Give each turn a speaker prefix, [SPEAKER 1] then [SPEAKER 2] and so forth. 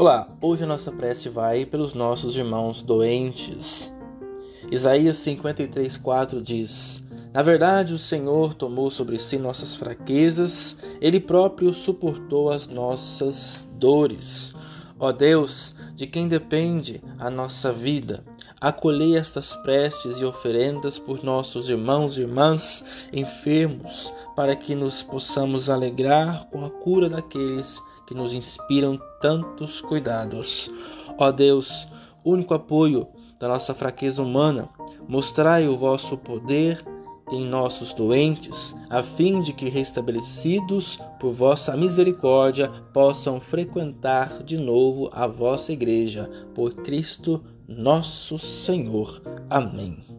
[SPEAKER 1] Olá, hoje a nossa prece vai pelos nossos irmãos doentes. Isaías 53,4 diz: Na verdade, o Senhor tomou sobre si nossas fraquezas, Ele próprio suportou as nossas dores. Ó Deus, de quem depende a nossa vida, acolhei estas preces e oferendas por nossos irmãos e irmãs enfermos, para que nos possamos alegrar com a cura daqueles que nos inspiram tantos cuidados. Ó Deus, único apoio da nossa fraqueza humana, mostrai o vosso poder em nossos doentes, a fim de que, restabelecidos por vossa misericórdia, possam frequentar de novo a vossa igreja. Por Cristo nosso Senhor. Amém.